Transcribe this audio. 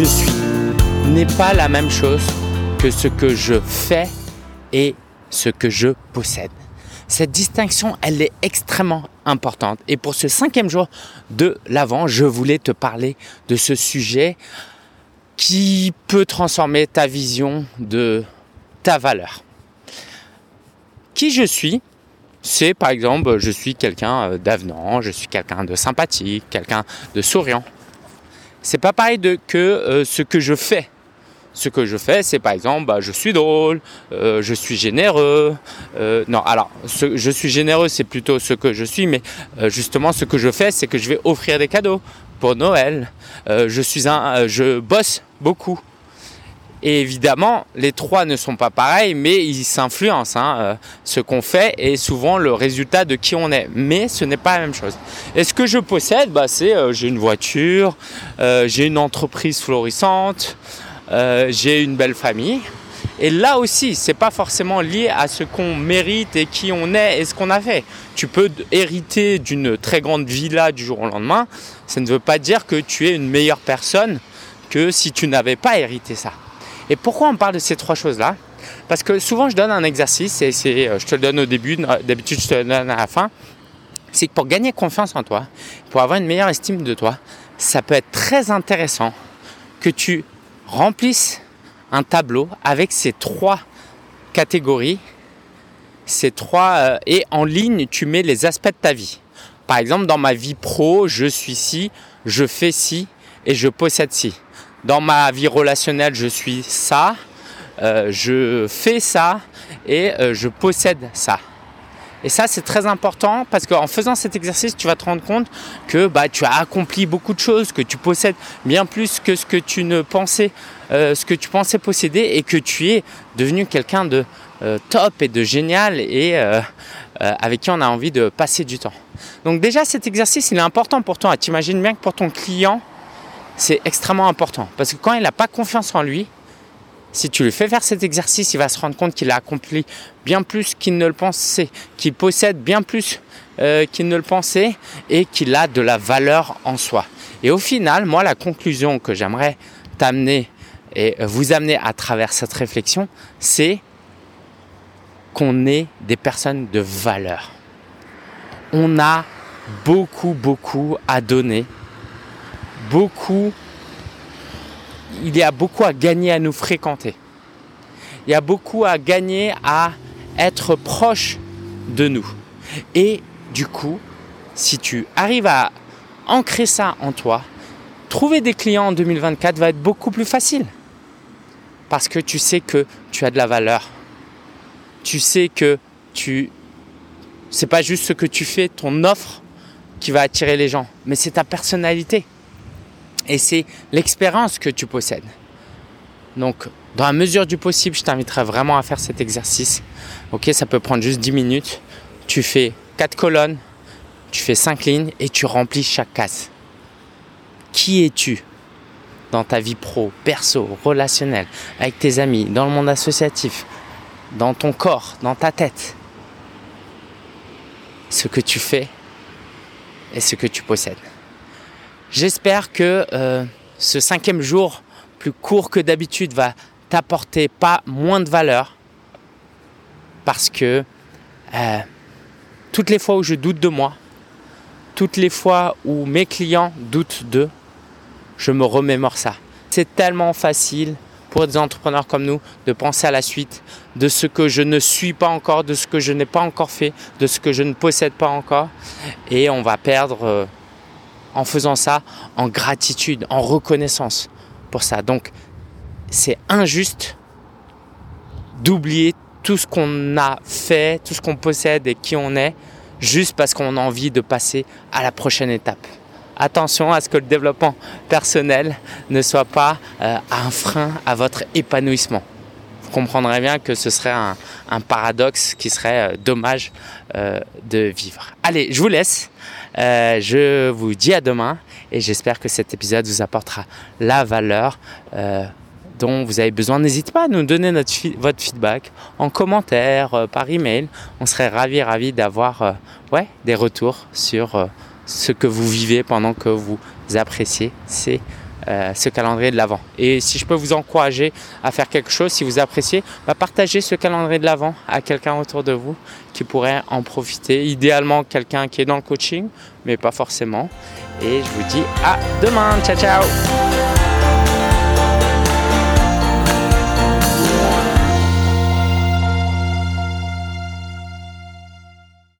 je suis n'est pas la même chose que ce que je fais et ce que je possède. Cette distinction, elle est extrêmement importante. Et pour ce cinquième jour de l'Avent, je voulais te parler de ce sujet qui peut transformer ta vision de ta valeur. Qui je suis, c'est par exemple, je suis quelqu'un euh, d'avenant, je suis quelqu'un de sympathique, quelqu'un de souriant. C'est pas pareil que euh, ce que je fais. Ce que je fais, c'est par exemple, bah, je suis drôle, euh, je suis généreux. non, alors, je suis généreux, c'est plutôt ce que je suis, mais justement, ce que je fais, c'est que je vais offrir des cadeaux pour Noël. je suis un, je bosse beaucoup. Et évidemment, les trois ne sont pas pareils, mais ils s'influencent. Hein. Euh, ce qu'on fait est souvent le résultat de qui on est. Mais ce n'est pas la même chose. Et ce que je possède, bah, c'est euh, j'ai une voiture, euh, j'ai une entreprise florissante, j'ai une belle famille. Et là aussi, c'est pas forcément lié à ce qu'on mérite et qui on est et ce qu'on a fait. Tu peux hériter d'une très grande villa du jour au lendemain. Ça ne veut pas dire que tu es une meilleure personne que si tu n'avais pas hérité ça. Et pourquoi on parle de ces trois choses-là? Parce que souvent je donne un exercice, et euh, je te le donne au début, d'habitude je te le donne à la fin, c'est que pour gagner confiance en toi, pour avoir une meilleure estime de toi, ça peut être très intéressant que tu remplisses un tableau avec ces trois catégories, ces trois, euh, et en ligne tu mets les aspects de ta vie. Par exemple, dans ma vie pro, je suis ci, je fais ci et je possède ci dans ma vie relationnelle, je suis ça, euh, je fais ça et euh, je possède ça. Et ça, c'est très important parce qu'en faisant cet exercice, tu vas te rendre compte que bah, tu as accompli beaucoup de choses, que tu possèdes bien plus que ce que tu ne pensais, euh, ce que tu pensais posséder et que tu es devenu quelqu'un de top et de génial et avec qui on a envie de passer du temps. Donc déjà, cet exercice, il est important pour toi. Tu imagines bien que pour ton client, c'est extrêmement important. Parce que quand il n'a pas confiance en lui, si tu lui fais faire cet exercice, il va se rendre compte qu'il a accompli bien plus qu'il ne le pensait, qu'il possède bien plus euh, qu'il ne le pensait et qu'il a de la valeur en soi. Et au final, moi, la conclusion que j'aimerais t'amener et vous amener à travers cette réflexion, c'est qu'on est des personnes de valeur. On a beaucoup, beaucoup à donner beaucoup, il y a beaucoup à gagner à nous fréquenter. Il y a beaucoup à gagner à être proche de nous. Et du coup, si tu arrives à ancrer ça en toi, trouver des clients en 2024 va être beaucoup plus facile. Parce que tu sais que tu as de la valeur. Tu sais que tu c'est pas juste ce que tu fais, ton offre qui va attirer les gens, mais c'est ta personnalité et c'est l'expérience que tu possèdes. Donc, dans la mesure du possible, je t'inviterai vraiment à faire cet exercice. Ok, ça peut prendre juste 10 minutes. Tu fais 4 colonnes, tu fais 5 lignes et tu remplis chaque case. Qui es-tu dans ta vie pro, perso, relationnelle, avec tes amis, dans le monde associatif, dans ton corps, dans ta tête? Ce que tu fais et ce que tu possèdes. J'espère que euh, ce cinquième jour, plus court que d'habitude, va t'apporter pas moins de valeur. Parce que euh, toutes les fois où je doute de moi, toutes les fois où mes clients doutent d'eux, je me remémore ça. C'est tellement facile pour des entrepreneurs comme nous de penser à la suite, de ce que je ne suis pas encore, de ce que je n'ai pas encore fait, de ce que je ne possède pas encore. Et on va perdre euh, en faisant ça en gratitude, en reconnaissance pour ça. Donc c'est injuste d'oublier tout ce qu'on a fait, tout ce qu'on possède et qui on est, juste parce qu'on a envie de passer à la prochaine étape. Attention à ce que le développement personnel ne soit pas euh, un frein à votre épanouissement. Vous comprendrez bien que ce serait un, paradoxe qui serait euh, dommage euh, de vivre. Allez, je vous laisse. Euh, je vous dis à demain et j'espère que cet épisode vous apportera la valeur euh, dont vous avez besoin. N'hésitez pas à nous donner votre feedback en commentaire, euh, par email. On serait ravis, ravis d'avoir des retours sur ce que vous vivez pendant que vous appréciez ces euh, ce calendrier de l'Avent. Et si je peux vous encourager à faire quelque chose, si vous appréciez, bah, partagez ce calendrier de l'Avent à quelqu'un autour de vous qui pourrait en profiter. Idéalement, quelqu'un qui est dans le coaching, mais pas forcément. Et je vous dis à demain. Ciao, ciao